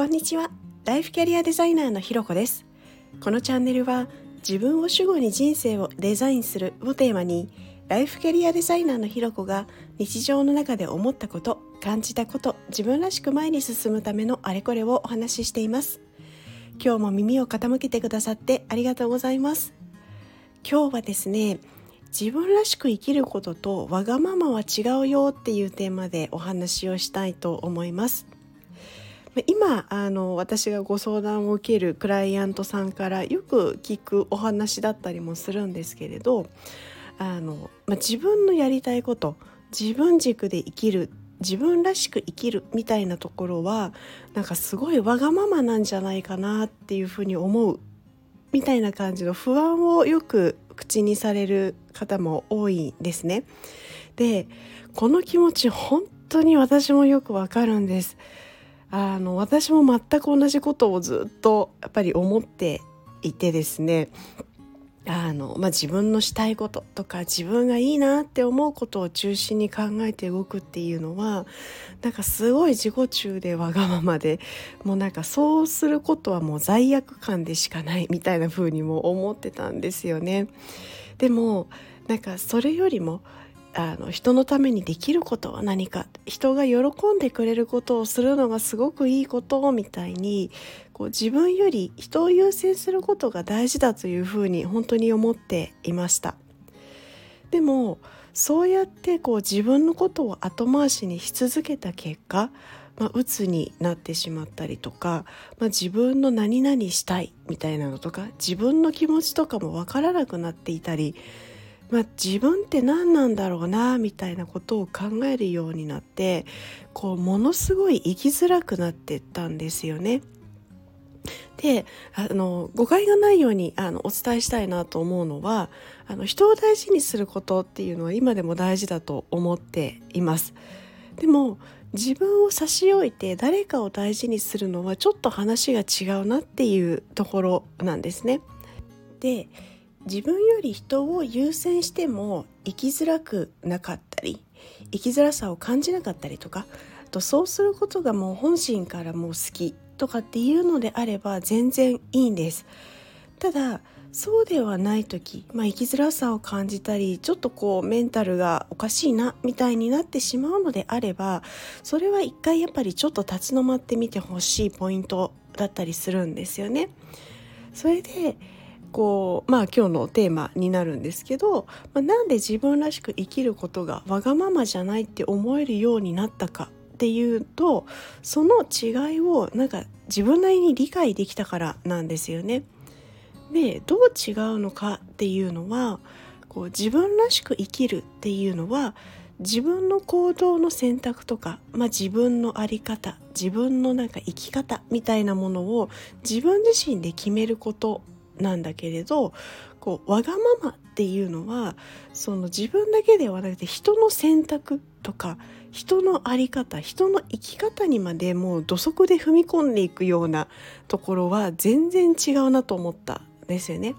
こんにちは。ライフキャリアデザイナーのひろこです。このチャンネルは自分を主語に人生をデザインするをテーマにライフキャリアデザイナーのひろこが日常の中で思ったこと感じたこと自分らしく前に進むためのあれこれをお話ししています。今日も耳を傾けてくださってありがとうございます。今日はですね自分らしく生きることとわがままは違うよっていうテーマでお話をしたいと思います。今あの私がご相談を受けるクライアントさんからよく聞くお話だったりもするんですけれどあの、まあ、自分のやりたいこと自分軸で生きる自分らしく生きるみたいなところはなんかすごいわがままなんじゃないかなっていうふうに思うみたいな感じの不安をよく口にされる方も多いんですね。でこの気持ち本当に私もよくわかるんです。あの私も全く同じことをずっとやっぱり思っていてですねあの、まあ、自分のしたいこととか自分がいいなって思うことを中心に考えて動くっていうのはなんかすごい自己中でわがままでもうなんかそうすることはもう罪悪感でしかないみたいな風にも思ってたんですよね。でもなんかそれよりもあの人のためにできることは何か。人が喜んでくれることをするのがすごくいいことみたいにこう自分より人を優先することが大事だというふうに本当に思っていました。でもそうやってこう自分のことを後回しにし続けた結果まあ、鬱になってしまったりとか、まあ、自分の何々したいみたいなのとか自分の気持ちとかも分からなくなっていたりまあ、自分って何なんだろうなみたいなことを考えるようになってこうものすごい生きづらくなってったんですよね。であの誤解がないようにあのお伝えしたいなと思うのはあの人を大事にすることっていうのは今でも大事だと思っています。でも自分を差し置いて誰かを大事にするのはちょっと話が違うなっていうところなんですね。で自分より人を優先しても生きづらくなかったり生きづらさを感じなかったりとかとそうすることがもう本心からもう好きとかっていうのであれば全然いいんですただそうではない時、まあ、生きづらさを感じたりちょっとこうメンタルがおかしいなみたいになってしまうのであればそれは一回やっぱりちょっと立ち止まってみてほしいポイントだったりするんですよね。それでこうまあ今日のテーマになるんですけど、まあ、なんで自分らしく生きることがわがままじゃないって思えるようになったかっていうとその違いをなんか自分なりに理解できたからなんですよね。でどう違うのかっていうのはこう自分らしく生きるっていうのは自分の行動の選択とか、まあ、自分の在り方自分のなんか生き方みたいなものを自分自身で決めることなんだけれどこうわがままっていうのはその自分だけではなくて人の選択とか人の在り方人の生き方にまでもう土足で踏み込んでいくようなところは全然違うなと思ったんですよね。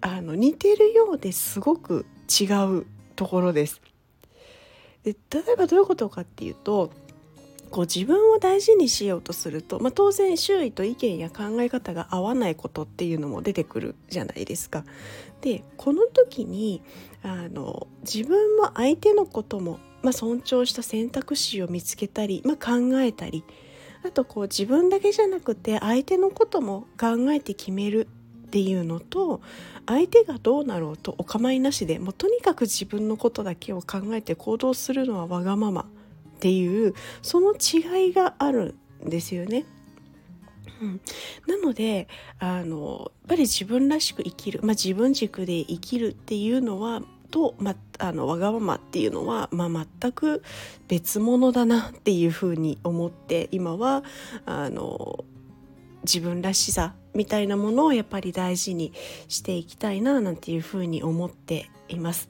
あの似てるようですごく違うところです。で例えばどういうことかっていうとこう自分を大事にしようとすると、まあ、当然周囲と意見や考え方が合わないことっていうのも出てくるじゃないですか。でこの時にあの自分も相手のことも、まあ、尊重した選択肢を見つけたり、まあ、考えたりあとこう自分だけじゃなくて相手のことも考えて決めるっていうのと相手がどうなろうとお構いなしでもうとにかく自分のことだけを考えて行動するのはわがままっていうその違いがあるんですよね。うん、なのであのやっぱり自分らしく生きる、まあ、自分軸で生きるっていうのはと、ま、あのわがままっていうのは、まあ、全く別物だなっていうふうに思って今はあの自分らしさみたいなものをやっぱり大事にしていきたいななんていうふうに思っています。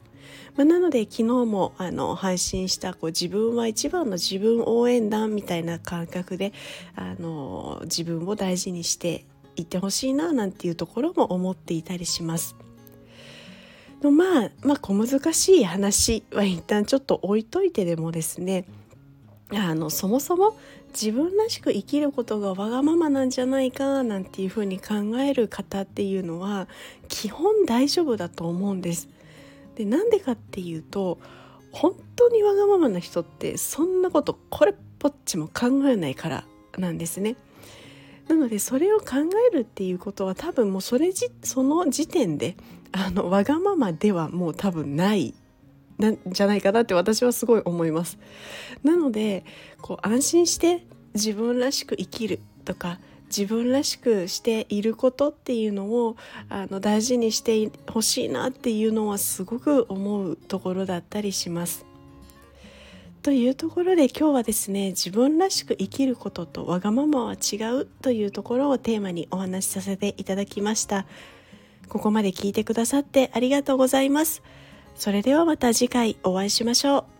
まあ、なので昨日もあの配信したこう自分は一番の自分応援団みたいな感覚であの自分を大事にしていってほしいななんていうところも思っていたりします。のまあ、まあ小難しい話は一旦ちょっと置いといてでもですねあのそもそも自分らしく生きることがわがままなんじゃないかなんていうふうに考える方っていうのは基本大丈夫だと思うんです。でなんでかっていうと本当にわがままな人ってそんなことこれっぽっちも考えないからなんですね。なのでそれを考えるっていうことは多分もうそれじその時点であのわがままではもう多分ないなんじゃないかなって私はすごい思います。なのでこう安心して自分らしく生きるとか自分らしくしていることっていうのをあの大事にしてほしいなっていうのはすごく思うところだったりします。というところで今日はですね自分らしく生きることとわがままは違うというところをテーマにお話しさせていただきました。ここまで聞いてくださってありがとうございます。それではまた次回お会いしましょう。